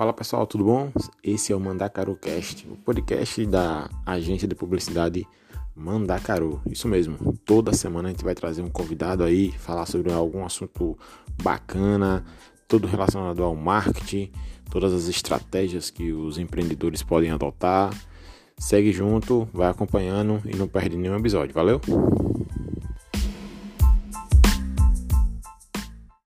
Fala pessoal, tudo bom? Esse é o Mandacaru Cast, o podcast da agência de publicidade Mandacaru. Isso mesmo, toda semana a gente vai trazer um convidado aí, falar sobre algum assunto bacana, tudo relacionado ao marketing, todas as estratégias que os empreendedores podem adotar. Segue junto, vai acompanhando e não perde nenhum episódio, valeu?